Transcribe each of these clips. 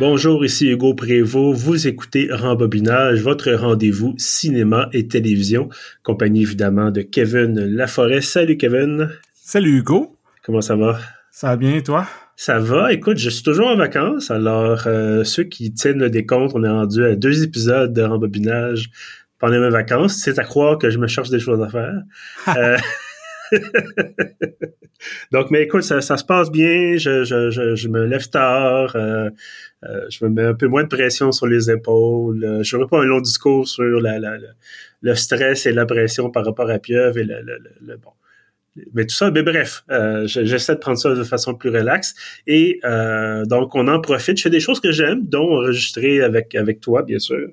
Bonjour, ici Hugo Prévost. Vous écoutez Rembobinage, votre rendez-vous cinéma et télévision, compagnie évidemment de Kevin Laforêt. Salut Kevin. Salut Hugo. Comment ça va? Ça va bien et toi? Ça va. Écoute, je suis toujours en vacances. Alors, euh, ceux qui tiennent le décompte, on est rendu à deux épisodes de Rembobinage pendant mes vacances. C'est à croire que je me cherche des choses à faire. euh, Donc, mais écoute, ça, se passe bien. Je, je, je, me lève tard. Euh, euh, je me mets un peu moins de pression sur les épaules. Euh, je n'aurai pas un long discours sur le stress et la pression par rapport à Pieuvre et le, le, bon. Mais tout ça, mais bref, j'essaie de prendre ça de façon plus relaxe. Et donc, on en profite. Je fais des choses que j'aime, dont enregistrer avec, avec toi, bien sûr.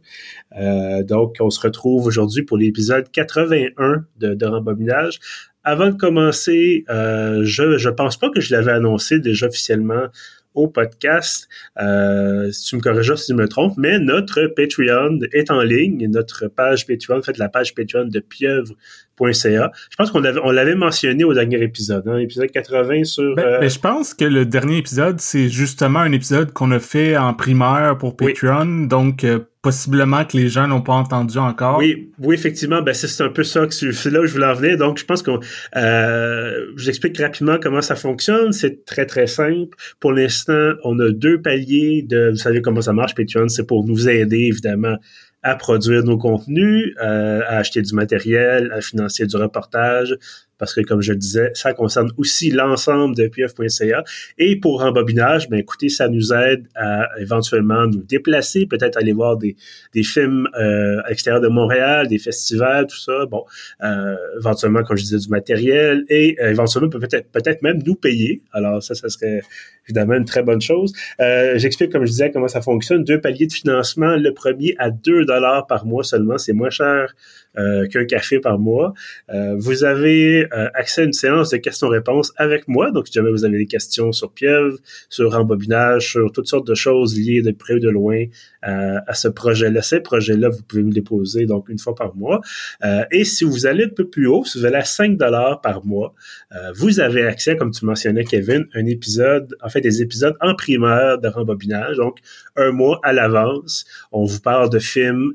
Donc, on se retrouve aujourd'hui pour l'épisode 81 de, de Rembobinage avant de commencer, euh, je ne pense pas que je l'avais annoncé déjà officiellement au podcast. Euh, tu me corrigeras si je me trompe, mais notre Patreon est en ligne. Notre page Patreon, en fait, la page Patreon de pieuvre.ca. Je pense qu'on l'avait, on l'avait mentionné au dernier épisode, hein, épisode 80 sur... Ben, euh, ben, je pense que le dernier épisode, c'est justement un épisode qu'on a fait en primeur pour Patreon. Donc, euh, possiblement que les gens n'ont pas entendu encore. Oui, oui, effectivement, ben c'est un peu ça que c'est là où je voulais en venir. Donc, je pense qu'on, euh, je vous explique rapidement comment ça fonctionne. C'est très très simple. Pour l'instant, on a deux paliers de, vous savez comment ça marche, Patreon, c'est pour nous aider évidemment à produire nos contenus, euh, à acheter du matériel, à financer du reportage, parce que comme je le disais, ça concerne aussi l'ensemble de PF.ca. Et pour rembobinage, ben écoutez, ça nous aide à éventuellement nous déplacer, peut-être aller voir des, des films euh, à l'extérieur de Montréal, des festivals, tout ça. Bon, euh, éventuellement, comme je disais, du matériel et euh, éventuellement peut-être peut-être même nous payer. Alors ça, ça serait évidemment une très bonne chose. Euh, J'explique, comme je disais, comment ça fonctionne. Deux paliers de financement. Le premier à 2 dollars par mois seulement. C'est moins cher qu'un café par mois. Euh, vous avez euh, accès à une séance de questions-réponses avec moi. Donc, si jamais vous avez des questions sur pieuvre, sur rembobinage, sur toutes sortes de choses liées de près ou de loin à ce projet-là, ces projets-là, vous pouvez me les poser donc une fois par mois. et si vous allez un peu plus haut, si vous allez à 5 dollars par mois, vous avez accès, comme tu mentionnais, Kevin, un épisode, en fait, des épisodes en primeur de rembobinage, donc un mois à l'avance. On vous parle de films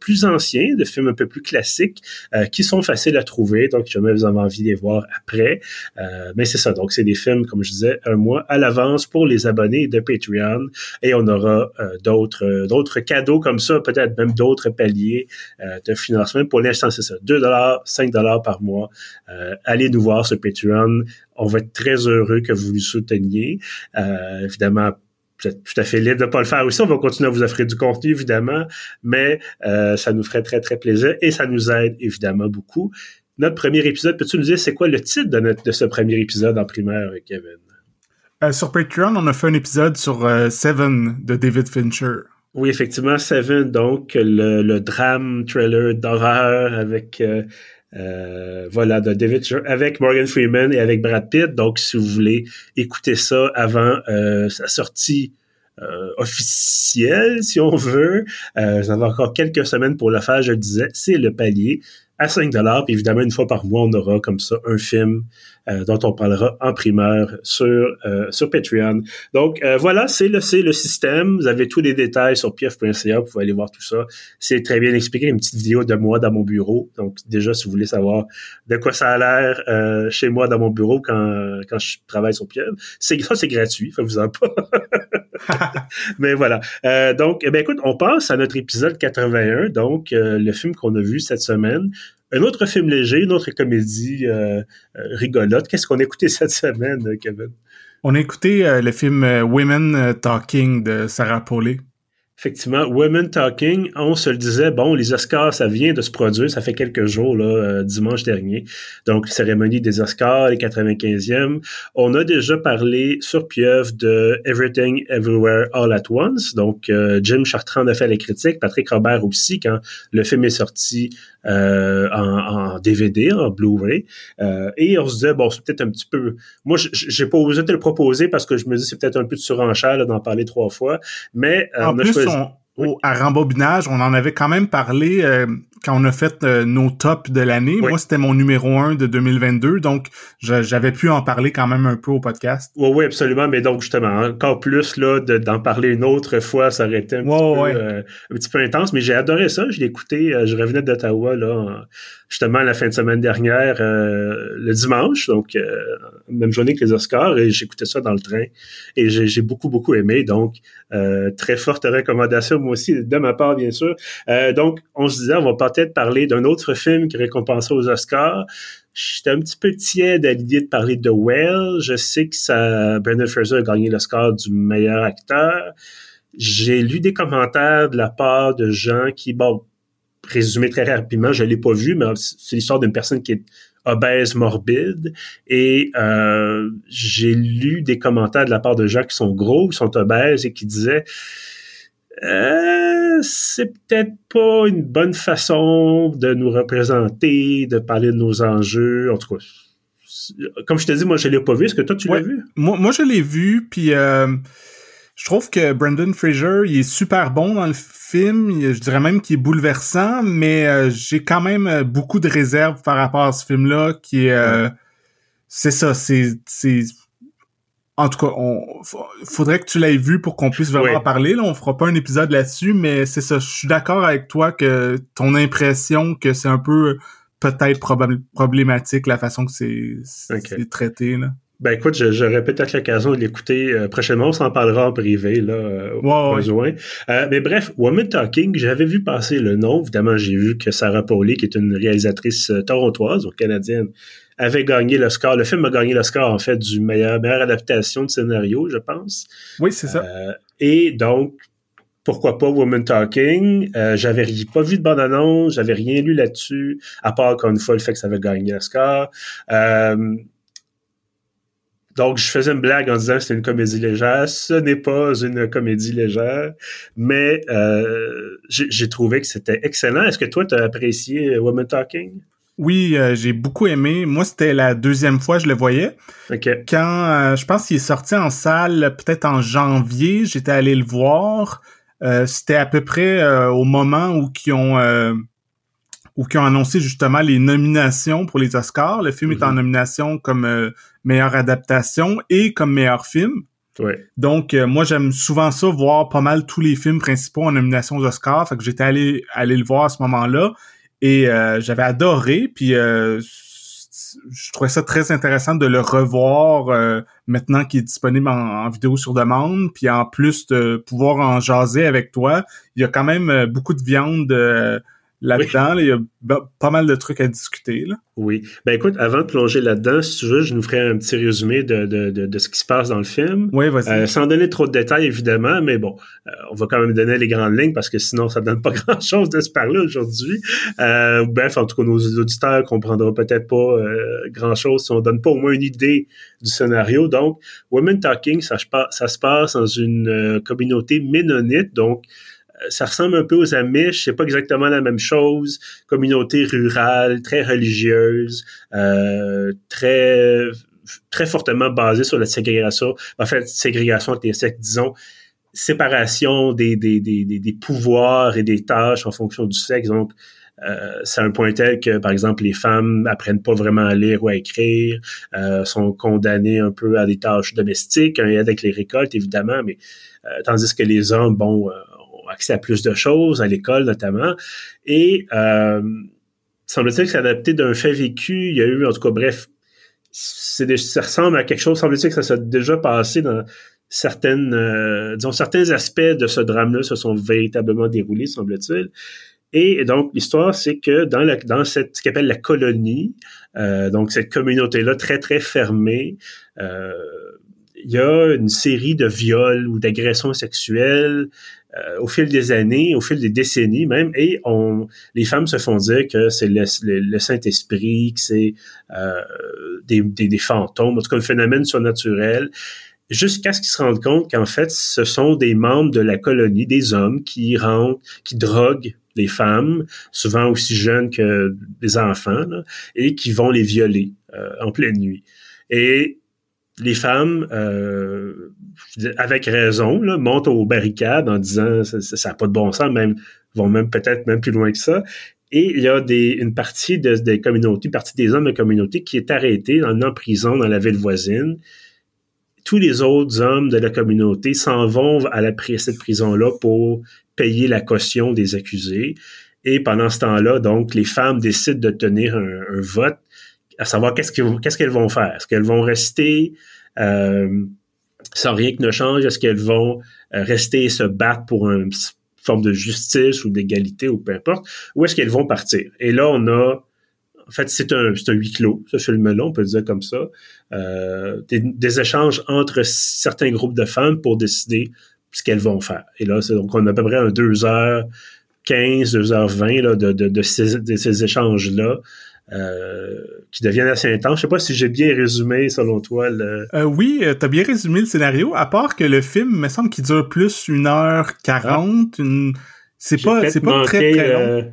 plus anciens, de films un peu plus classiques euh, qui sont faciles à trouver. Donc, jamais vous avez envie de les voir après. Euh, mais c'est ça. Donc, c'est des films, comme je disais, un mois à l'avance pour les abonnés de Patreon. Et on aura euh, d'autres d'autres cadeaux comme ça, peut-être même d'autres paliers de financement. Pour l'instant, c'est ça. 2 dollars, 5 dollars par mois. allez nous voir sur Patreon. On va être très heureux que vous nous souteniez. évidemment, êtes tout à fait libre de ne pas le faire aussi. On va continuer à vous offrir du contenu, évidemment, mais euh, ça nous ferait très, très plaisir et ça nous aide évidemment beaucoup. Notre premier épisode, peux-tu nous dire c'est quoi le titre de, notre, de ce premier épisode en primaire, Kevin? Euh, sur Patreon, on a fait un épisode sur euh, Seven de David Fincher. Oui, effectivement, Seven, donc le, le drame trailer d'horreur avec euh, voilà, de David avec Morgan Freeman et avec Brad Pitt. Donc, si vous voulez écouter ça avant euh, sa sortie euh, officielle, si on veut, euh, vous avez encore quelques semaines pour le faire, je le disais, c'est le palier à 5 dollars. Évidemment, une fois par mois, on aura comme ça un film euh, dont on parlera en primeur sur euh, sur Patreon. Donc euh, voilà, c'est le c'est le système. Vous avez tous les détails sur pief.ca. Vous pouvez aller voir tout ça. C'est très bien expliqué. Une petite vidéo de moi dans mon bureau. Donc déjà, si vous voulez savoir de quoi ça a l'air chez moi dans mon bureau quand quand je travaille sur Pief, c'est ça c'est gratuit. Faut vous en pas. Mais voilà. donc, eh bien, écoute, on passe à notre épisode 81. Donc le film qu'on a vu cette semaine un autre film léger, une autre comédie euh, euh, rigolote. Qu'est-ce qu'on a écouté cette semaine, Kevin? On a écouté euh, le film Women Talking de Sarah Paulet effectivement, Women Talking, on se le disait, bon, les Oscars, ça vient de se produire, ça fait quelques jours, là, euh, dimanche dernier. Donc, cérémonie des Oscars, les 95e. On a déjà parlé sur Pieuvre de Everything Everywhere All at Once. Donc, euh, Jim Chartrand a fait les critiques, Patrick Robert aussi, quand le film est sorti euh, en, DVD, en Blu-ray. et on se disait, bon, c'est peut-être un petit peu... Moi, j'ai pas osé te le proposer parce que je me dis c'est peut-être un peu de surenchère d'en parler trois fois, mais en plus, au, à rembobinage, on en avait quand même parlé euh, quand on a fait euh, nos tops de l'année. Moi, c'était mon numéro un de 2022, donc j'avais pu en parler quand même un peu au podcast. Oui, oui, absolument. Mais donc, justement, encore plus là d'en parler une autre fois, ça aurait été un, petit, peu, euh, un petit peu intense. Mais j'ai adoré ça. Je l'ai écouté. Euh, je revenais d'Ottawa là, justement la fin de semaine dernière, le dimanche, donc même journée que les Oscars, et j'écoutais ça dans le train. Et j'ai beaucoup, beaucoup aimé. Donc, très forte recommandation, moi aussi, de ma part, bien sûr. donc, on se disait, on va peut-être parler d'un autre film qui est récompensé aux Oscars. J'étais un petit peu tiède à l'idée de parler de Well. Je sais que ça, Brendan Fraser a gagné l'Oscar du meilleur acteur. J'ai lu des commentaires de la part de gens qui, bon, résumé très rapidement, je l'ai pas vu, mais c'est l'histoire d'une personne qui est obèse morbide et euh, j'ai lu des commentaires de la part de gens qui sont gros, qui sont obèses et qui disaient euh, c'est peut-être pas une bonne façon de nous représenter, de parler de nos enjeux. En tout cas, comme je te dis, moi, je l'ai pas vu. Est-ce que toi, tu l'as vu? Moi, moi, je l'ai vu, puis euh, je trouve que Brendan Fraser, il est super bon dans le film. Je dirais même qu'il est bouleversant, mais euh, j'ai quand même beaucoup de réserves par rapport à ce film-là, qui est... c'est ça, c'est en tout cas, on faudrait que tu l'aies vu pour qu'on puisse vraiment en parler. Là, on fera pas un épisode là-dessus, mais c'est ça. Je suis d'accord avec toi que ton impression que c'est un peu peut-être problématique la façon que c'est traité. Là. Ben écoute, j'aurais peut-être l'occasion de l'écouter euh, prochainement. On s'en parlera en privé, là, euh, au besoin. Euh, mais bref, Woman Talking, j'avais vu passer le nom. Évidemment, j'ai vu que Sarah Pauli, qui est une réalisatrice torontoise ou canadienne, avait gagné le score. Le film a gagné le score, en fait, du meilleur, meilleure adaptation de scénario, je pense. Oui, c'est ça. Euh, et donc, pourquoi pas Woman Talking? Euh, j'avais pas vu de bande-annonce, j'avais rien lu là-dessus, à part encore une fois le fait que ça avait gagné le score. Euh, donc, je faisais une blague en disant que c'était une comédie légère. Ce n'est pas une comédie légère, mais euh, j'ai trouvé que c'était excellent. Est-ce que toi, tu as apprécié Woman Talking? Oui, euh, j'ai beaucoup aimé. Moi, c'était la deuxième fois que je le voyais. Quand euh, je pense qu'il est sorti en salle peut-être en janvier, j'étais allé le voir. Euh, c'était à peu près au moment où qui ont où qui ont annoncé justement les nominations pour les Oscars. Le film est en mhm. nomination comme meilleure adaptation et comme meilleur film. Donc moi j'aime souvent ça voir pas mal tous les films principaux en nomination aux Oscars. Fait que j'étais allé aller le voir à ce moment-là et euh, j'avais adoré, puis euh, je trouvais ça très intéressant de le revoir euh, maintenant qu'il est disponible en, vidéo sur demande, puis en plus de pouvoir en jaser avec toi. Il y a quand même beaucoup de viande là-dedans. il y a pas mal de trucs à discuter. Là. Oui. Ben écoute, avant de plonger là-dedans, si tu veux, je nous ferai un petit résumé de, de, de, ce qui se passe dans le film. Oui, vas-y. Euh, sans donner trop de détails, évidemment, mais bon, euh, on va quand même donner les grandes lignes parce que sinon, ça donne pas grand-chose de se parler aujourd'hui. Euh, bref, en tout cas, nos auditeurs comprendront peut-être pas grand-chose si on donne pas au moins une idée du scénario. Donc, Women Talking, ça, ça se passe dans une communauté ménonite, donc ça ressemble un peu aux Amish, c'est pas exactement la même chose. Communauté rurale, très religieuse, euh, très très fortement basée sur la ségrégation. En fait, ségrégation entre les disons, séparation des, des, des, des, pouvoirs et des tâches en fonction du sexe. Donc, euh, c'est un point tel que, par exemple, les femmes apprennent pas vraiment à lire ou à écrire, euh, sont condamnées un peu à des tâches domestiques, un avec les récoltes, évidemment, mais euh, tandis que les hommes, bon, accès à plus de choses, à l'école notamment. Et euh, semble-t-il que c'est adapté d'un fait vécu. Il y a eu, en tout cas, bref, c'est ça ressemble à quelque chose, semble-t-il que ça s'est déjà passé dans certaines, euh, disons, certains aspects de ce drame-là se sont véritablement déroulés, semble-t-il. Et donc, l'histoire, c'est que dans, la, dans cette, ce qu'on appelle la colonie, euh, donc cette communauté-là très, très fermée, euh, il y a une série de viols ou d'agressions sexuelles euh, au fil des années, au fil des décennies même, et on, les femmes se font dire que c'est le, Saint-Esprit, que c'est euh, des, des, des, fantômes, en tout cas un phénomène surnaturel, jusqu'à ce qu'ils se rendent compte qu'en fait, ce sont des membres de la colonie, des hommes qui rentrent, qui droguent les femmes, souvent aussi jeunes que des enfants, et qui vont les violer euh, en pleine nuit. Et les femmes, euh, avec raison, là, montent aux barricades en disant ça n'a pas de bon sens, même vont même peut-être même plus loin que ça. Et il y a une partie de, des communautés, partie des hommes de la communauté qui est arrêtée en prison dans la ville voisine. Tous les autres hommes de la communauté s'en vont à, la, cette prison-là pour payer la caution des accusés. Et pendant ce temps-là, donc, les femmes décident de tenir un, vote à savoir qu'est-ce qu'elles vont faire? Est-ce qu'elles vont rester euh, sans rien que ne change? Est-ce qu'elles vont euh, rester et se battre pour une forme de justice ou d'égalité ou peu importe? Ou est-ce qu'elles vont partir? Et là, on a en fait, c'est un, huis clos, ce film-là, on peut le dire comme ça. Euh, des, échanges entre certains groupes de femmes pour décider ce qu'elles vont faire. Et là, c'est donc on a à peu près un 2h15, 2h20 là, de ces échanges-là. Euh, qui deviennent assez intenses. Je sais pas si j'ai bien résumé selon toi le. Euh, oui, euh, t'as bien résumé le scénario. À part que le film me semble qu'il dure plus une heure quarante. Une... C'est pas, c'est pas très très long.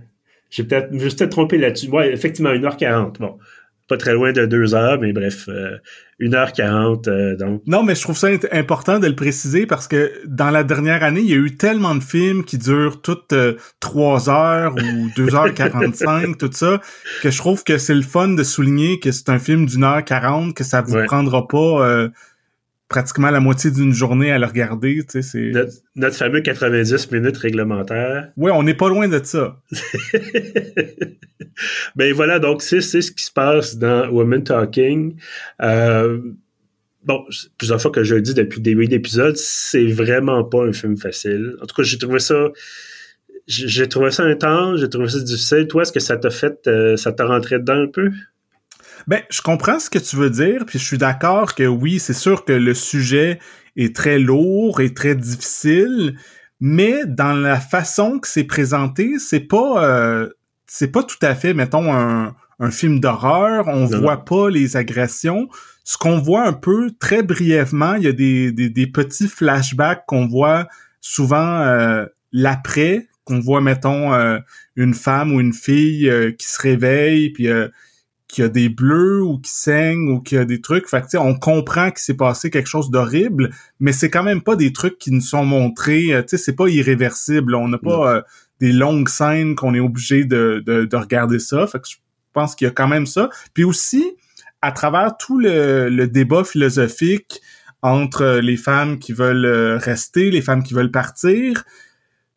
J'ai peut-être, je peut-être trompé là-dessus. Ouais, effectivement, une heure quarante. Bon, pas très loin de deux heures, mais bref, euh, une heure quarante. Euh, donc. Non, mais je trouve ça important de le préciser parce que dans la dernière année, il y a eu tellement de films qui durent toutes euh, trois heures ou deux heures quarante-cinq, tout ça, que je trouve que c'est le fun de souligner que c'est un film d'une heure quarante, que ça vous prendra pas pratiquement la moitié d'une journée à le regarder. Tu sais, c'est... Notre, fameux 90 minutes réglementaire. Oui, on n'est pas loin de ça. ben voilà, donc c'est, c'est ce qui se passe dans Women Talking. Euh, bon, plusieurs fois que je le dis depuis le début de c'est vraiment pas un film facile. En tout cas, j'ai trouvé ça j'ai trouvé ça intense, j'ai trouvé ça difficile. Toi, est-ce que ça t'a fait, euh, ça t'a rentré dedans un peu? Ben, je comprends ce que tu veux dire, puis je suis d'accord que oui, c'est sûr que le sujet est très lourd et très difficile, mais dans la façon que c'est présenté, c'est pas euh, c'est pas tout à fait, mettons, un, un film d'horreur. On voit pas les agressions. Ce qu'on voit un peu très brièvement, il y a des, des, des petits flashbacks qu'on voit souvent euh, l'après, qu'on voit, mettons, euh, une femme ou une fille qui se réveille, puis qu'il y a des bleus ou qui saignent ou qu'il y a des trucs. Fait que, on comprend qu'il s'est passé quelque chose d'horrible, mais c'est quand même pas des trucs qui nous sont montrés. Euh, tu sais, c'est pas irréversible. On n'a pas euh, des longues scènes qu'on est obligé de, de, regarder ça. Fait que je pense qu'il y a quand même ça. Puis aussi, à travers tout le, le débat philosophique entre les femmes qui veulent euh, rester, les femmes qui veulent partir,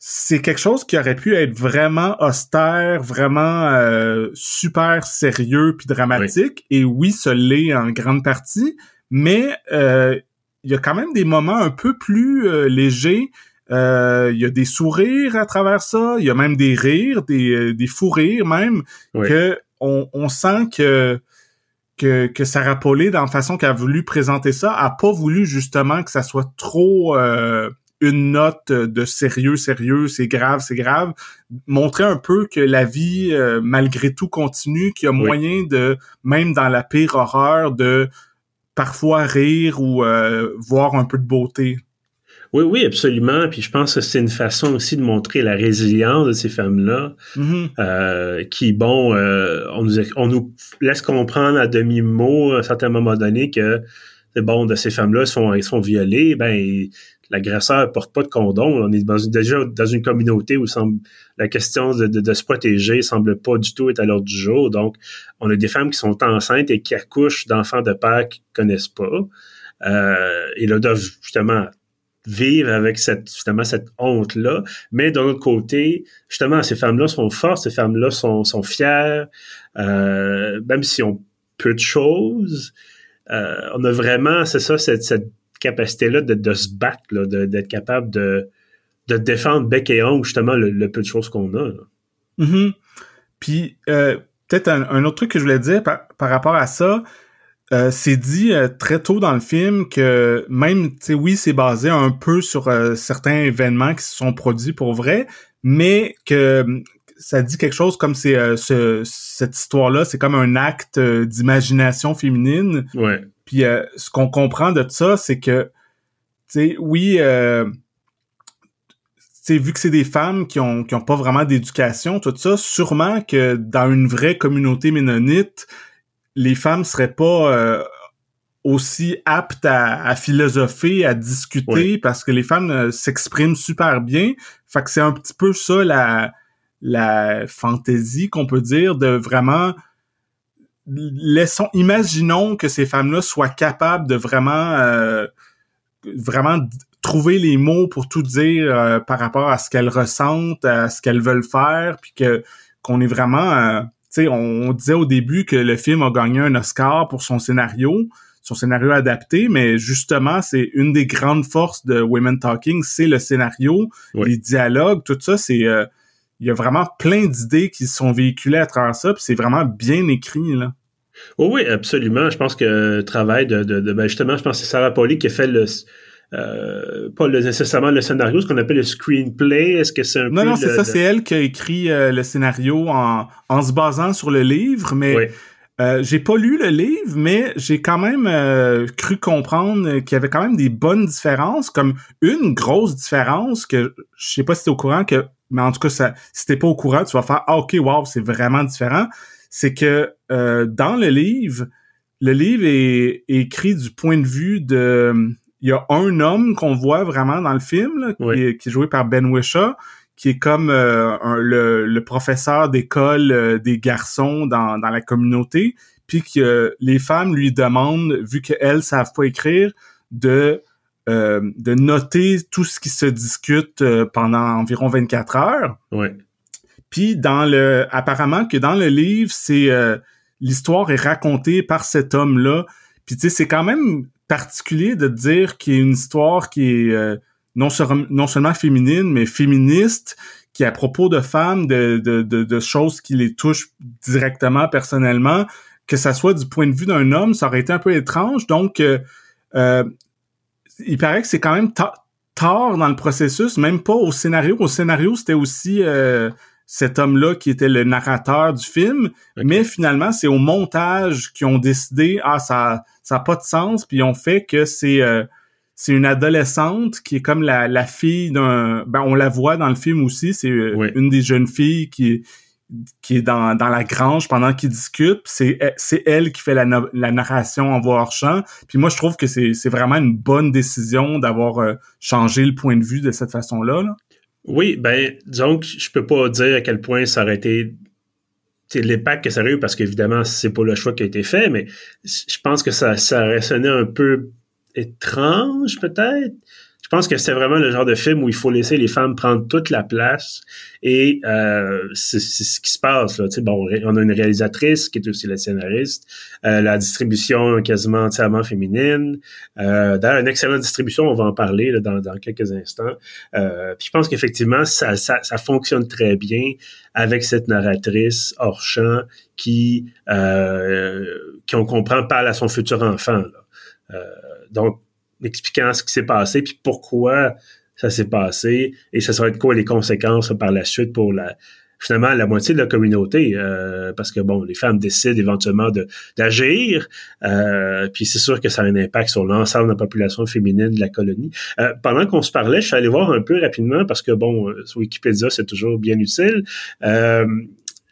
c'est quelque chose qui aurait pu être vraiment austère, vraiment euh, super sérieux puis dramatique. Et oui, ce l'est en grande partie, mais euh, il y a quand même des moments un peu plus euh, légers. Il y a des sourires à travers ça, il y a même des rires, des, des fous rires même, que on, on, sent que que, que Sarah Paulet, dans la façon qu'elle a voulu présenter ça, a pas voulu justement que ça soit trop une note de sérieux, sérieux, c'est grave, c'est grave. Montrer un peu que la vie, euh, malgré tout, continue, qu'il y a moyen de, même dans la pire horreur, de parfois rire ou euh, voir un peu de beauté. Oui, oui, absolument. Puis je pense que c'est une façon aussi de montrer la résilience de ces femmes-là, mm-hmm. euh, qui, bon, on, nous, on nous laisse comprendre à demi-mot à un certain moment donné que bon, de ces femmes-là, sont, elles sont violées, ben l'agresseur porte pas de condom. On est déjà dans une communauté où semble, la question de, se protéger semble pas du tout être à l'ordre du jour. Donc, on a des femmes qui sont enceintes et qui accouchent d'enfants de père qu'ils connaissent pas. Euh, et là, doivent justement vivre avec cette justement cette honte là mais d'un autre côté justement ces femmes là sont fortes ces femmes là sont, sont fières euh, même si on peu de choses euh, on a vraiment c'est ça cette, cette capacité-là de, se battre, d'être capable de, de défendre bec et ongle, justement, le, peu de choses qu'on a. Mm-hmm. Puis, euh, peut-être un, autre truc que je voulais dire par, rapport à ça, euh, c'est dit euh, très tôt dans le film que même, tu sais, oui, c'est basé un peu sur certains événements qui se sont produits pour vrai, mais que ça dit quelque chose comme c'est cette histoire-là, c'est comme un acte d'imagination féminine. Ouais. Puis euh, ce qu'on comprend de ça, c'est que, tu sais, oui, euh, vu que c'est des femmes qui ont, qui ont pas vraiment d'éducation, tout ça, sûrement que dans une vraie communauté ménonite, les femmes seraient pas euh, aussi aptes à, philosopher, à discuter, parce que les femmes euh, s'expriment super bien. Fait que c'est un petit peu ça la la fantaisie qu'on peut dire de vraiment laissons imaginons que ces femmes-là soient capables de vraiment euh, vraiment trouver les mots pour tout dire euh, par rapport à ce qu'elles ressentent, à ce qu'elles veulent faire, puis que qu'on est vraiment euh, on, disait au début que le film a gagné un Oscar pour son scénario, son scénario adapté, mais justement c'est une des grandes forces de Women Talking, c'est le scénario, les dialogues, tout ça c'est il y a vraiment plein d'idées qui sont véhiculées à travers ça, puis c'est vraiment bien écrit, là. Oh oui, absolument. Je pense que le travail de, de, ben justement, je pense que c'est Sarah Pauli qui a fait le euh, pas nécessairement le scénario, ce qu'on appelle le screenplay. Est-ce que c'est un non, peu Non, c'est ça, c'est elle qui a écrit euh, le scénario en, en se basant sur le livre, mais euh, j'ai pas lu le livre, mais j'ai quand même euh, cru comprendre qu'il y avait quand même des bonnes différences, comme une grosse différence que je sais pas si t'es au courant que mais en tout cas, ça, si t'es pas au courant, tu vas faire ah, ok, wow, c'est vraiment différent. C'est que euh, dans le livre, le livre est, écrit du point de vue de, il y a un homme qu'on voit vraiment dans le film qui, est, qui, est, joué par Ben Wishaw, qui est comme euh, le, professeur d'école euh, des garçons dans, dans la communauté, puis que les femmes lui demandent, vu qu'elles savent pas écrire, de euh, de noter tout ce qui se discute euh, pendant environ 24 heures. Ouais. Puis dans le, apparemment que dans le livre, c'est euh, l'histoire est racontée par cet homme-là. Puis tu sais, c'est quand même particulier de dire qu'il y a une histoire qui est non, non seulement féminine, mais féministe, qui est à propos de femmes, de, de, de, choses qui les touchent directement, personnellement, que ça soit du point de vue d'un homme, ça aurait été un peu étrange. Donc, euh, il paraît que c'est quand même tard dans le processus, même pas au scénario. Au scénario, c'était aussi euh, cet homme-là qui était le narrateur du film, mais finalement, c'est au montage qu'ils ont décidé ah ça ça a pas de sens, puis ils ont fait que c'est euh, c'est une adolescente qui est comme la, la fille d'un ben on la voit dans le film aussi, c'est euh, une des jeunes filles qui qui est dans, dans la grange pendant qu'ils discutent. C'est c'est elle qui fait la, la narration en voix hors champ. Puis moi, je trouve que c'est c'est vraiment une bonne décision d'avoir euh, changé le point de vue de cette façon-là. Là. Oui, ben donc je peux pas dire à quel point ça aurait été l'impact que ça aurait eu parce qu'évidemment c'est pas le choix qui a été fait, mais je pense que ça ça aurait sonné un peu étrange peut-être je pense que c'est vraiment le genre de film où il faut laisser les femmes prendre toute la place et euh, c'est ce qui se passe là. Bon, on a une réalisatrice qui est aussi la scénariste, euh, la distribution quasiment entièrement féminine. Euh, D'ailleurs, une excellente distribution, on va en parler là, dans, dans, quelques instants. Euh, puis je pense qu'effectivement, ça, ça, ça, fonctionne très bien avec cette narratrice hors champ qui, euh, qui on comprend parle à son futur enfant. Là. Euh, donc expliquant ce qui s'est passé puis pourquoi ça s'est passé et ça serait quoi les conséquences par la suite pour la finalement la moitié de la communauté euh, parce que bon les femmes décident éventuellement de d'agir euh, puis c'est sûr que ça a un impact sur l'ensemble de la population féminine de la colonie. Euh, pendant qu'on se parlait je suis allé voir un peu rapidement parce que bon Wikipédia c'est toujours bien utile.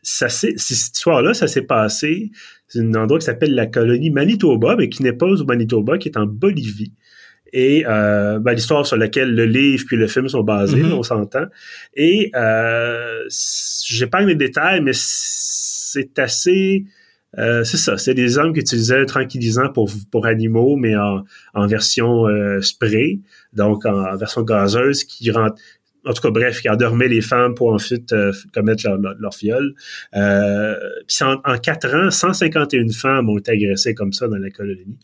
Ça cette histoire là ça s'est passé c'est un endroit qui s'appelle la colonie Manitoba mais qui n'est pas au Manitoba qui est en Bolivie et euh, ben, l'histoire sur laquelle le livre puis le film sont basés, mm-hmm. on s'entend. Et euh, j'épargne les détails, mais c'est assez... Euh, c'est ça, c'est des hommes qui utilisaient un tranquillisant pour, pour animaux, mais en, en version euh, spray, donc en, version gazeuse, qui rentre, en tout cas, bref, qui endormait les femmes pour ensuite euh, commettre leur, leur, leur fiole. Euh, puis en, en, quatre ans, 151 femmes ont été agressées comme ça dans la colonie.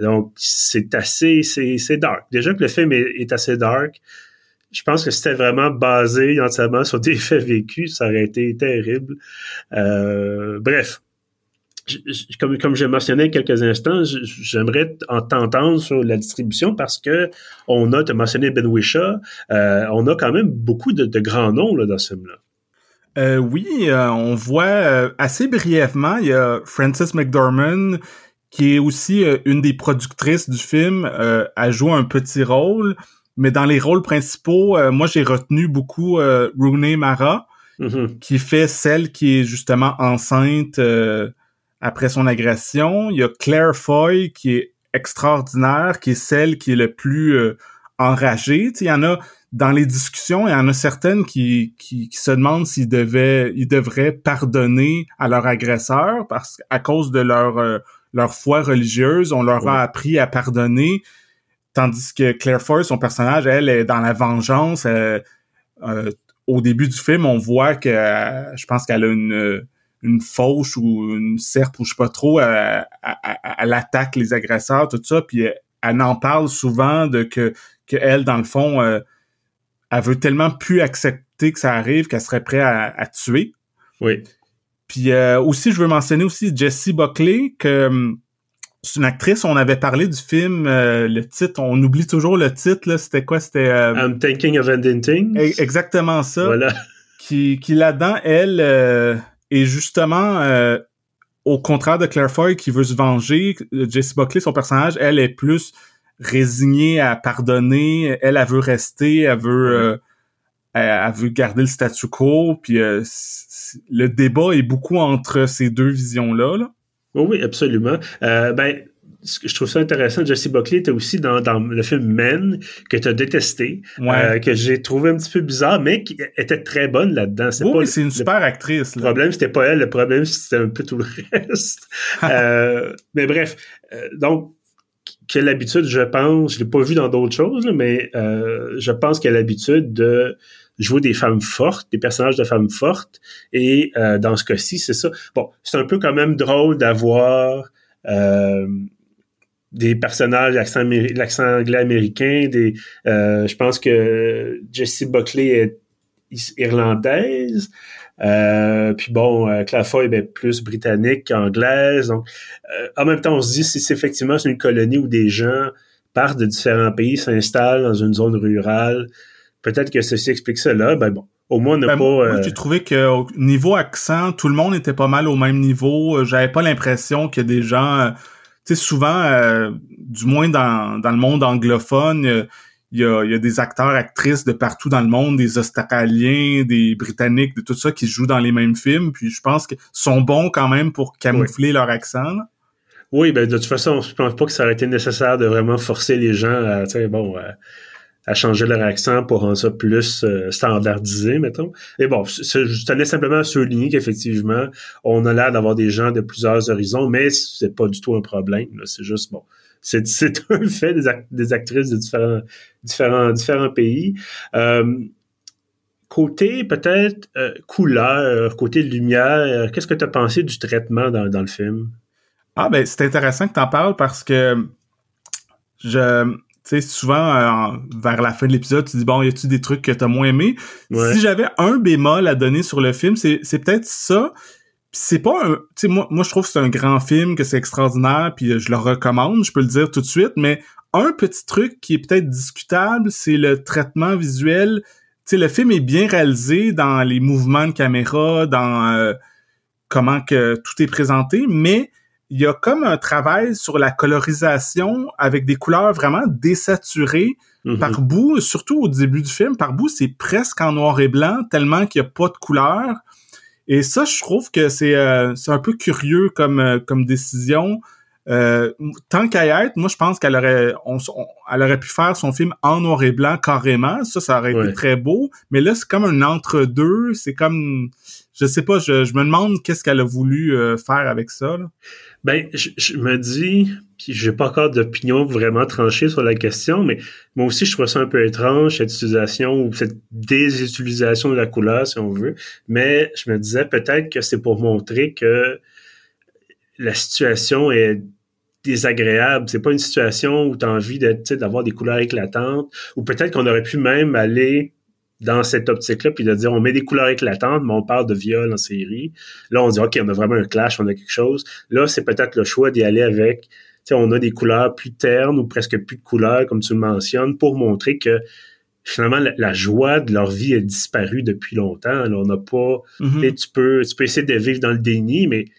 Donc, c'est assez, c'est dark. Déjà que le film est, assez dark, je pense que c'était vraiment basé entièrement sur des faits vécus, ça aurait été terrible. Euh, bref, comme, comme j'ai mentionné quelques instants, j'aimerais t'entendre sur la distribution parce que on a, mentionné Ben Wishaw, euh, on a quand même beaucoup de, grands noms là, dans ce film-là. Euh, oui, on voit assez brièvement, il y a Francis McDormand qui est aussi euh, une des productrices du film, euh, a joué un petit rôle, mais dans les rôles principaux, euh, moi j'ai retenu beaucoup euh, Rooney Mara, mm-hmm. qui fait celle qui est justement enceinte après son agression. Il y a Claire Foy qui est extraordinaire, qui est celle qui est le plus enragée. Il y en a dans les discussions, il y en a certaines qui, qui, se demandent s'ils devaient, ils devraient pardonner à leur agresseur parce qu'à cause de leur euh, leur foi religieuse, on leur a appris à pardonner, tandis que Claire Foy, son personnage, elle est dans la vengeance. Euh, euh, au début du film, on voit que je pense qu'elle a une une fauche ou une serpe ou je sais pas trop, elle, attaque les agresseurs, tout ça, puis elle, en parle souvent de que, que elle, dans le fond, elle veut tellement plus accepter que ça arrive qu'elle serait prête à, tuer. Oui. Puis euh, aussi, je veux mentionner aussi Jessie Buckley, que hum, c'est une actrice, on avait parlé du film, euh, le titre, on oublie toujours le titre, là, c'était quoi? C'était... Euh, I'm Thinking of Ending Things. E-, exactement ça. Voilà. Qui, qui là-dedans, elle, est justement, au contraire de Claire Foy qui veut se venger, Jessie Buckley, son personnage, elle est plus résignée à pardonner. Elle, elle veut rester, elle veut, euh, elle, veut garder le statu quo. Puis euh, le débat est beaucoup entre ces deux visions-là. Là. Oui, absolument. Euh, ben, je trouve ça intéressant. Jessie Buckley était aussi dans, dans le film Men que tu as détesté, que j'ai trouvé un petit peu bizarre, mais qui était très bonne là-dedans. C'est oui, c'est une super actrice. Le problème, c'était pas elle. Le problème, c'était un peu tout le reste. mais bref, donc qu'elle a l'habitude, je pense, je l'ai pas vu dans d'autres choses, mais euh, je pense qu'elle a l'habitude de jouer des femmes fortes, des personnages de femmes fortes, et euh, dans ce cas-ci, c'est ça. Bon, c'est un peu quand même drôle d'avoir euh, des personnages l'accent anglais américain, des je pense que Jessie Buckley est irlandaise. Euh, puis bon, euh, Clafoy est plus britannique qu'anglaise. Donc, euh, en même temps, on se dit si c'est effectivement c'est une colonie où des gens partent de différents pays, s'installent dans une zone rurale, peut-être que ceci explique cela. Ben bon, au moins ne ben, pas. Moi, j'ai trouvé que niveau accent, tout le monde était pas mal au même niveau. J'avais pas l'impression que des gens, tu sais, souvent, du moins dans, dans le monde anglophone il y a, des acteurs, actrices de partout dans le monde, des Australiens, des Britanniques, de tout ça qui jouent dans les mêmes films. Puis je pense qu'ils sont bons quand même pour camoufler leur accent. Oui, ben de toute façon, je pense pas que ça aurait été nécessaire de vraiment forcer les gens à, bon, à, changer leur accent pour rendre ça plus euh, standardisé, mettons. Et bon, je tenais simplement à souligner qu'effectivement, on a l'air d'avoir des gens de plusieurs horizons, mais c'est pas du tout un problème. C'est juste bon c'est, un fait des, actrices de différents, différents, différents pays. Euh, côté peut-être euh, couleur, côté lumière, qu'est-ce que tu as pensé du traitement dans, dans le film? Ah ben c'est intéressant que tu en parles parce que je tu sais, souvent, vers la fin de l'épisode, tu dis, bon, y a-tu des trucs que t'as moins aimé? Si j'avais un bémol à donner sur le film, c'est, c'est peut-être ça c'est pas un tu sais moi moi je trouve que c'est un grand film que c'est extraordinaire puis euh, je le recommande je peux le dire tout de suite mais un petit truc qui est peut-être discutable c'est le traitement visuel tu sais le film est bien réalisé dans les mouvements de caméra dans euh, comment que tout est présenté mais il y a comme un travail sur la colorisation avec des couleurs vraiment désaturées mm-hmm. par bout surtout au début du film par bout c'est presque en noir et blanc tellement qu'il y a pas de couleurs et ça, je trouve que c'est euh, un peu curieux comme, euh, comme décision. Euh, tant qu'à y être, moi je pense qu'elle aurait, on, elle aurait pu faire son film en noir et blanc carrément. Ça, ça aurait été très beau. Mais là, c'est comme un entre-deux. C'est comme, je sais pas, je, je me demande qu'est-ce qu'elle a voulu euh, faire avec ça. Là. Ben, je, me dis, puis j'ai pas encore d'opinion vraiment tranchée sur la question, mais moi aussi je trouve ça un peu étrange cette utilisation ou cette désutilisation de la couleur, si on veut. Mais je me disais peut-être que c'est pour montrer que la situation est désagréable. C'est pas une situation où tu as envie d'avoir des couleurs éclatantes, ou peut-être qu'on aurait pu même aller dans cette optique-là, puis de dire on met des couleurs éclatantes, mais on parle de viol en série. Là, on dit OK, on a vraiment un clash, on a quelque chose. Là, c'est peut-être le choix d'y aller avec. Tu on a des couleurs plus ternes ou presque plus de couleurs, comme tu le mentionnes, pour montrer que finalement la, joie de leur vie est disparue depuis longtemps. Là, on n'a pas. Mm-hmm. Tu peux, tu peux essayer de vivre dans le déni, mais tu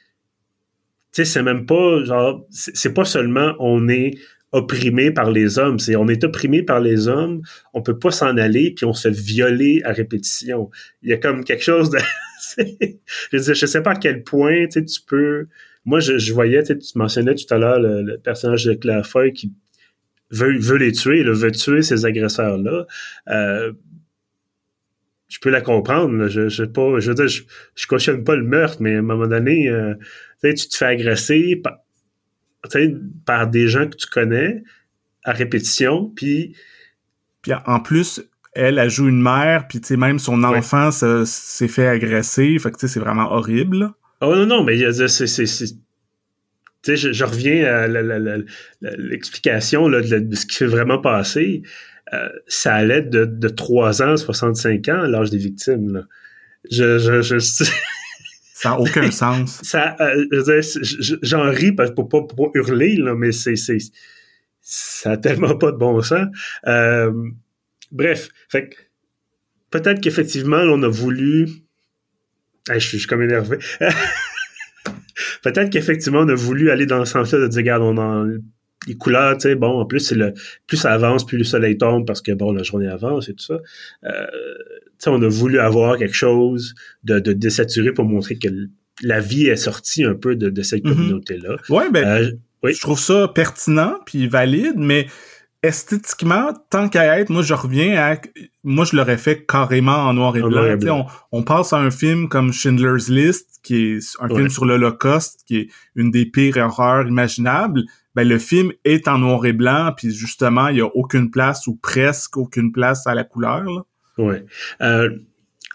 sais, c'est même pas genre, c'est pas seulement on est opprimé par les hommes. C'est on est opprimé par les hommes, on peut pas s'en aller, puis on se fait violer à répétition. Il y a comme quelque chose de. je ne je sais pas à quel point tu peux. Moi, je, voyais, tu mentionnais tout à l'heure le, personnage de Claire qui veut, veut les tuer, là, veut tuer ces agresseurs-là. Euh, je peux la comprendre. Je, je pas, je veux dire, je, je, cautionne pas le meurtre, mais à un moment donné, euh, tu te fais agresser par des gens que tu connais à répétition, puis puis en plus, elle, a joue une mère, puis tu sais, même son enfant s'est fait agresser. Fait que tu sais, c'est vraiment horrible. Oh non, non, mais c'est... Tu sais, je, je, reviens à l'explication de, ce qui s'est vraiment passé. Euh, ça allait de, de 3 ans à 65 ans, l'âge des victimes. Là. Je, je, je... ça n'a aucun sens. Ça, euh, j'en ris pour, pour, pour hurler, là, mais c'est, ça a tellement pas de bon sens. Euh, bref, fait peut-être qu'effectivement, on a voulu. je, suis, comme énervé. peut-être qu'effectivement, on a voulu aller dans le sens-là de dire, regarde, on a les couleurs, tu sais, bon, en plus, c'est le plus ça avance, plus le soleil tombe parce que bon, la journée avance et tout ça. Euh, on a voulu avoir quelque chose de, de désaturé pour montrer que la vie est sortie un peu de, cette mm-hmm. communauté-là. Ouais, ben. Euh, oui. Je trouve ça pertinent puis valide, mais esthétiquement, tant qu'à être, moi je reviens à moi je l'aurais fait carrément en noir et blanc. On, passe à un film comme Schindler's List, qui est un film sur l'Holocauste, qui est une des pires horreurs imaginables. Ben le film est en noir et blanc, puis justement, il y a aucune place ou presque aucune place à la couleur. Là. Ouais. Euh,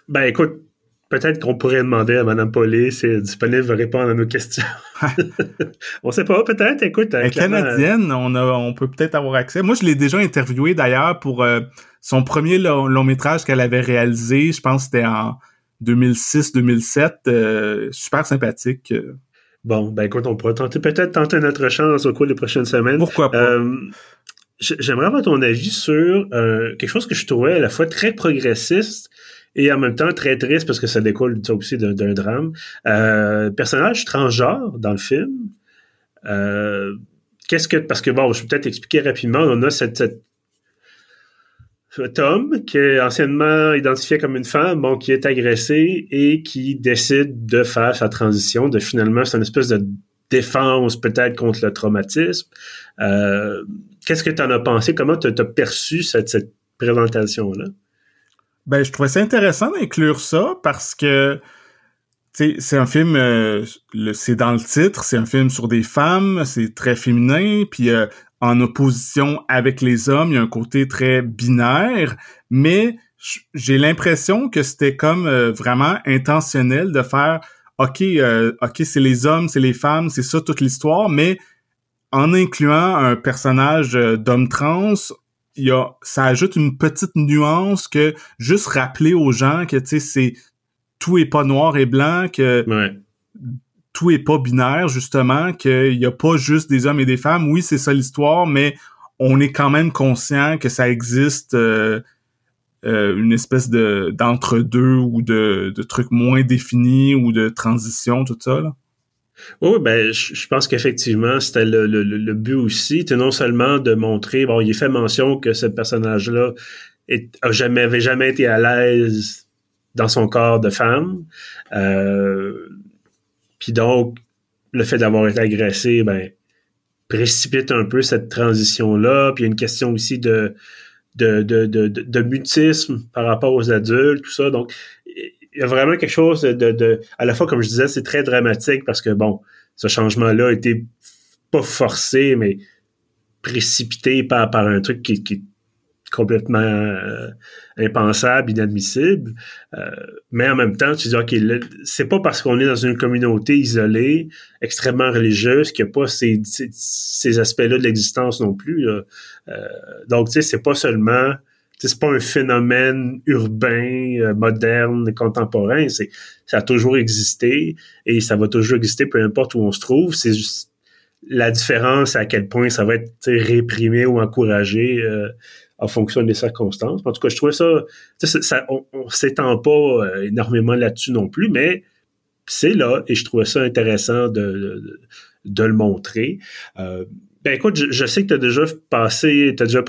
ben écoute, Peut-être qu'on pourrait demander à Mme Pauly si elle est disponible à répondre à nos questions. on sait pas, peut-être. Écoute, Elle canadienne, on, a, on peut peut-être avoir accès. Moi, je l'ai déjà interviewé d'ailleurs pour euh, son premier long, métrage qu'elle avait réalisé. Je pense que c'était en 2006-2007. Euh, super sympathique. Bon, ben écoute, on pourrait tenter peut-être tenter notre chance au cours des prochaines semaines. Pourquoi pas? Euh, j'aimerais avoir ton avis sur quelque chose que je trouvais à la fois très progressiste et en même temps très triste parce que ça découle aussi d'un drame. Euh, personnage transgenre dans le film. Euh, Qu'est-ce que parce que bon, je vais peut-être expliquer rapidement. On a cette, cette qui est anciennement identifié comme une femme, bon, qui est agressé et qui décide de faire sa transition, de finalement, c'est une espèce de défense peut-être contre le traumatisme. Euh, Qu'est-ce que tu en as pensé? Comment tu as perçu cette, cette présentation-là? Ben, je trouvais ça intéressant d'inclure ça parce que c'est un film, euh, c'est dans le titre, c'est un film sur des femmes, c'est très féminin, puis euh, en opposition avec les hommes, il y a un côté très binaire, mais j'ai l'impression que c'était comme euh, vraiment intentionnel de faire OK, OK, c'est les hommes, c'est les femmes, c'est ça toute l'histoire, mais en incluant un personnage d'homme trans, il y a, ça ajoute une petite nuance que juste rappeler aux gens que, tu sais, c'est, tout est pas noir et blanc, que tout est pas binaire, justement, qu'il y a pas juste des hommes et des femmes. Oui, c'est ça l'histoire, mais on est quand même conscient que ça existe euh, euh, une espèce de d'entre-deux ou de, de trucs moins définis ou de transition, tout ça, là. Oui, ben, je, pense qu'effectivement, c'était le, le, le, but aussi, c'était non seulement de montrer, bon, il fait mention que ce personnage-là a jamais, jamais été à l'aise dans son corps de femme. Euh, Puis donc, le fait d'avoir été agressé, ben, précipite un peu cette transition-là. Puis il y a une question aussi de, de, de, de, de mutisme par rapport aux adultes, tout ça. Donc, il y a vraiment quelque chose de, de, à la fois, comme je disais, c'est très dramatique parce que bon, ce changement-là a été pas forcé, mais précipité par, par un truc qui, qui est complètement euh, impensable, inadmissible. Euh, mais en même temps, tu dis, OK, c'est pas parce qu'on est dans une communauté isolée, extrêmement religieuse, qu'il n'y a pas ces, ces, aspects-là de l'existence non plus. Euh, donc, tu sais, c'est pas seulement c'est pas un phénomène urbain, euh, moderne, contemporain. C'est, ça a toujours existé et ça va toujours exister peu importe où on se trouve. C'est juste la différence à quel point ça va être réprimé ou encouragé euh, en fonction des circonstances. En tout cas, je trouvais ça, ça on, on s'étend pas euh, énormément là-dessus non plus, mais c'est là et je trouvais ça intéressant de, de, le montrer. Ben écoute, je, sais que tu as déjà passé, tu déjà,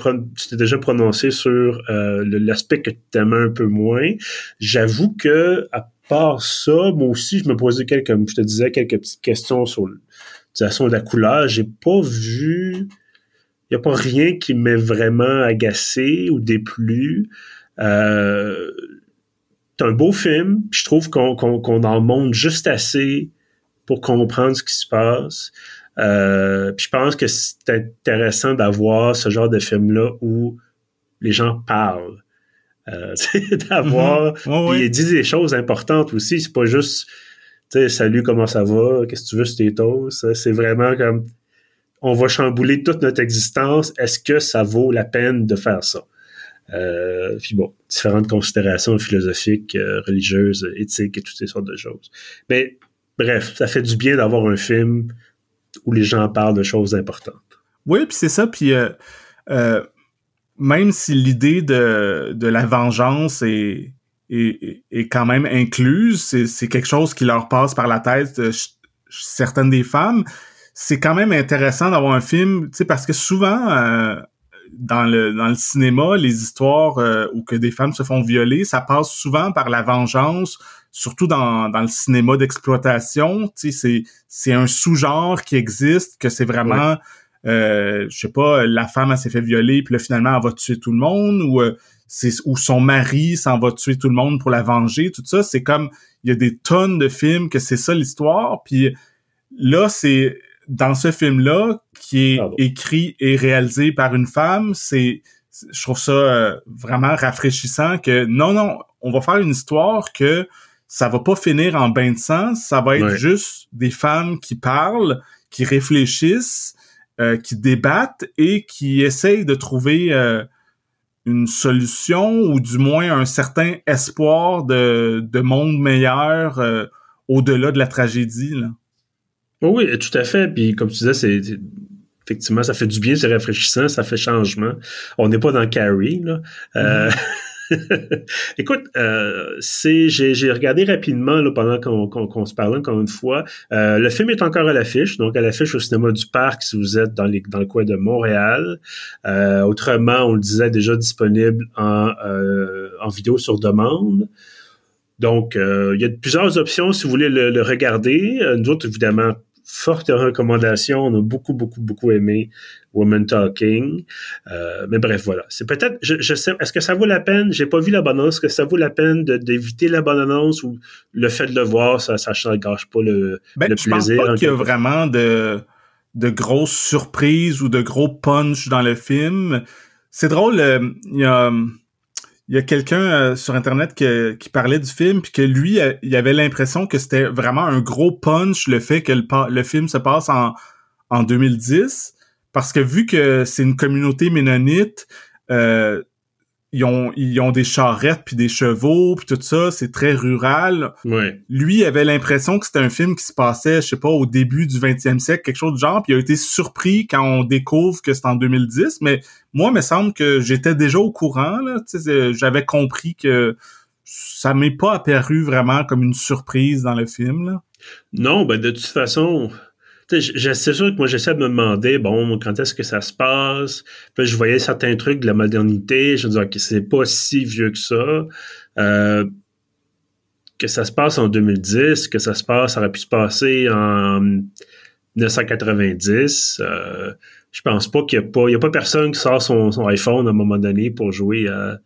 t'es déjà prononcé sur euh, l'aspect que tu aimais un peu moins. J'avoue que, à part ça, moi aussi, je me posais quelques, comme je te disais, quelques petites questions sur la couleur. J'ai pas vu il n'y a pas rien qui m'est vraiment agacé ou déplu. Euh, c'est un beau film, je trouve qu'on en montre juste assez pour comprendre ce qui se passe. Euh, puis je pense que c'est intéressant d'avoir ce genre de film-là où les gens parlent. Euh, d'avoir. Mm Ils disent des choses importantes aussi. C'est pas juste salut, comment ça va? Qu'est-ce que tu veux, c'était toast? C'est vraiment comme on va chambouler toute notre existence. Est-ce que ça vaut la peine de faire ça? Euh, puis bon, différentes considérations philosophiques, euh, religieuses, éthiques et toutes ces sortes de choses. Mais bref, ça fait du bien d'avoir un film où les gens parlent de choses importantes. Oui, puis c'est ça. Puis euh, même si l'idée de, de la vengeance est, est, est quand même incluse, c'est quelque chose qui leur passe par la tête certaines des femmes. C'est quand même intéressant d'avoir un film, parce que souvent dans le dans le cinéma, les histoires euh, où que des femmes se font violer, ça passe souvent par la vengeance, surtout dans, dans le cinéma d'exploitation. Tu sais, c'est c'est un sous-genre qui existe, que c'est vraiment, euh, je sais pas, la femme elle s'est fait violer, puis là finalement elle va tuer tout le monde, ou euh, c'est ou son mari s'en va tuer tout le monde pour la venger. Tout ça, c'est comme il y a des tonnes de films que c'est ça l'histoire, puis là c'est dans ce film-là, qui est écrit et réalisé par une femme, c'est, je trouve ça euh, vraiment rafraîchissant que non, non, on va faire une histoire que ça va pas finir en bain de sang, ça va être juste des femmes qui parlent, qui réfléchissent, euh, qui débattent et qui essayent de trouver euh, une solution ou du moins un certain espoir de, de monde meilleur au-delà de la tragédie. Là. Oui, tout à fait. Puis comme tu disais, c'est effectivement, ça fait du bien, c'est rafraîchissant, ça fait changement. On n'est pas dans Carrie, là. Euh, mm-hmm. écoute, euh, j'ai regardé rapidement là, pendant qu'on se parlait encore une fois. Euh, le film est encore à l'affiche, donc à l'affiche au cinéma du Parc si vous êtes dans, les, dans le coin de Montréal. autrement, on le disait déjà disponible en, en vidéo sur demande. Donc, il y a plusieurs options si vous voulez le, le regarder. Nous autres, évidemment, forte recommandation. On a beaucoup, beaucoup, beaucoup aimé Woman Talking. Euh, mais bref, voilà. C'est peut-être, je, sais, est-ce que ça vaut la peine? J'ai pas vu la bande annonce. Est-ce que ça vaut la peine d'éviter la bande annonce ou le fait de le voir, ça, ça ne gâche pas le, ben, le je plaisir? pense pas qu'il y a vraiment de, de grosses surprises ou de gros punch dans le film. C'est drôle, euh, il y a, il y a quelqu'un euh, sur internet qui parlait du film puis que lui euh, il avait l'impression que c'était vraiment un gros punch le fait que le, le film se passe en en 2010 parce que vu que c'est une communauté ménonite euh, ils ont ils ont des charrettes puis des chevaux puis tout ça, c'est très rural. Ouais. Lui avait l'impression que c'était un film qui se passait, je sais pas, au début du 20e siècle, quelque chose du genre, puis il a été surpris quand on découvre que c'est en 2010, mais moi, il me semble que j'étais déjà au courant là, j'avais compris que ça m'est pas apparu vraiment comme une surprise dans le film là. Non, ben de toute façon, c'est sûr que moi, j'essaie de me demander, bon, quand est-ce que ça se passe? Puis je voyais certains trucs de la modernité. Je me disais, OK, c'est pas si vieux que ça. Euh, que ça se passe en 2010, que ça se passe, ça aurait pu se passer en 1990. Euh, je pense pas qu'il y a pas, il y a pas personne qui sort son, son, iPhone à un moment donné pour jouer à, euh,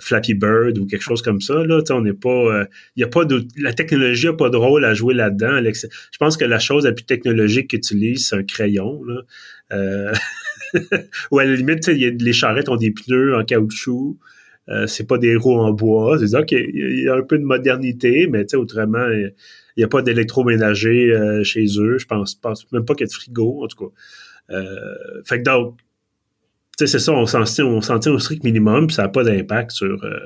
Flappy Bird ou quelque chose comme ça. Là, on n'est pas, il euh, y a pas de, la technologie n'a pas de rôle à jouer là-dedans. Je pense que la chose la plus technologique qu'ils utilisent, c'est un crayon. Là. Euh, ou à la limite, y a, les charrettes ont des pneus en caoutchouc. Euh, c'est pas des roues en bois. C'est OK, il y a un peu de modernité, mais autrement, il n'y a pas d'électroménager chez eux. Je pense, même pas qu'il y a de frigo, en tout cas. fait que donc, c'est ça, on s'en tient, on s'en tient au strict minimum, puis ça n'a pas d'impact sur, euh,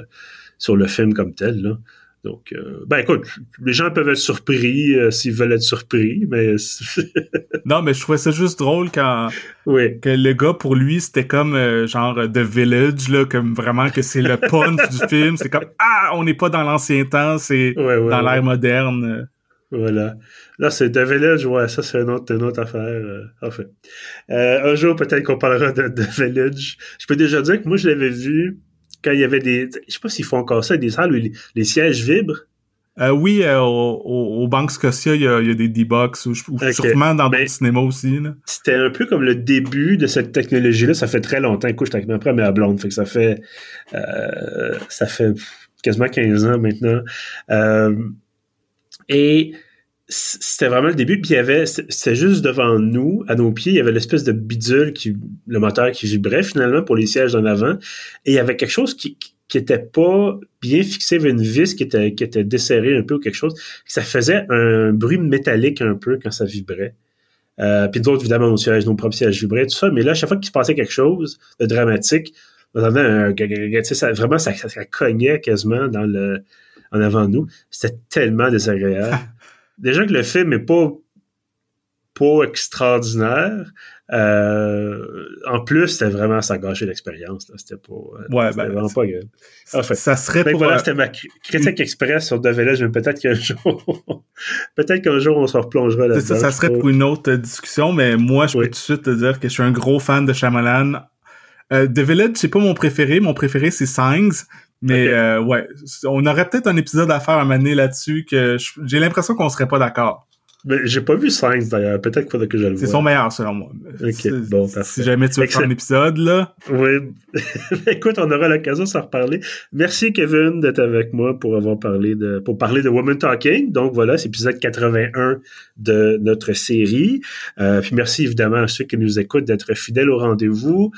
sur le film comme tel. Là. Donc, euh, ben écoute, les gens peuvent être surpris euh, s'ils veulent être surpris, mais... non, mais je trouvais ça juste drôle quand oui. que le gars, pour lui, c'était comme genre The Village, là, comme vraiment que c'est le punch du film. C'est comme, ah, on n'est pas dans l'ancien temps, c'est dans l'ère moderne. Voilà. Là, c'est The Village, ouais, ça, c'est une autre, une autre affaire, euh, en fait. Euh, un jour, peut-être qu'on parlera de The Village. Je peux déjà dire que moi, je l'avais vu quand il y avait des... Je sais pas s'ils font encore ça, des salles où les, sièges vibrent. Euh, oui, euh, au, au, Banque Scotia, il y a, des D-Box, ou, sûrement dans le cinéma aussi. C'était un peu comme le début de cette technologie-là. Ça fait très longtemps. Écoute, je suis après mais à blonde. Fait que ça fait, euh, ça fait quasiment 15 ans maintenant. Et c'était vraiment le début. Puis il y avait, c'était juste devant nous, à nos pieds, il y avait l'espèce de bidule qui, le moteur qui vibrait finalement pour les sièges en avant. Et il y avait quelque chose qui, qui était pas bien fixé, avait une vis qui était, qui était desserrée un peu ou quelque chose. Ça faisait un bruit métallique un peu quand ça vibrait. Euh, puis d'autres, évidemment, nos sièges, nos propres sièges vibraient, tout ça. Mais là, chaque fois qu'il se passait quelque chose de dramatique, on avait un, vraiment, ça, ça, cognait quasiment dans le, en avant de nous. C'était tellement désagréable. déjà que le film est pas pas extraordinaire. Euh, en plus, c'était vraiment ça gâchait l'expérience. C'était pas, euh, ouais, ben, vraiment pas grave. Enfin, ça serait pour voilà, c'était ma critique express sur The Village, mais peut-être qu'un jour, peut-être qu'un jour on se replongera là-dedans. Ça, ça serait pour une autre discussion, mais moi, je peux tout de suite te dire que je suis un gros fan de Shyamalan. Euh, The Village, c'est pas mon préféré. Mon préféré, c'est Signs. Mais euh, ouais, on aurait peut-être un épisode à faire un moment là-dessus que j'ai l'impression qu'on serait pas d'accord. Mais j'ai pas vu Science d'ailleurs. Peut-être qu'il faudrait que je le vois. C'est son meilleur selon moi. Ok, bon, Si jamais tu veux faire un épisode, là. Oui. Écoute, on aura l'occasion de s'en reparler. Merci Kevin d'être avec moi pour avoir parlé de, pour parler de Woman Talking. Donc voilà, c'est épisode 81 de notre série. Euh, puis merci évidemment à ceux qui nous écoutent d'être fidèles au rendez-vous.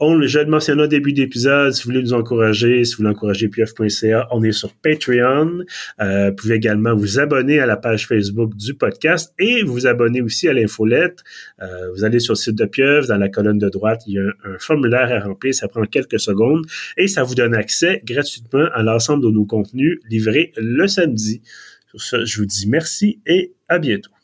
On, je le mentionnais au début d'épisode, si vous voulez nous encourager, si vous voulez encourager PF.ca, on est sur Patreon. Euh, vous pouvez également vous abonner à la page Facebook du podcast et vous abonner aussi à l'infolette. Euh, vous allez sur le site de Pieuvre, dans la colonne de droite, il y a un, formulaire à remplir, ça prend quelques secondes et ça vous donne accès gratuitement à l'ensemble de nos contenus livrés le samedi. Sur ce, je vous dis merci et à bientôt.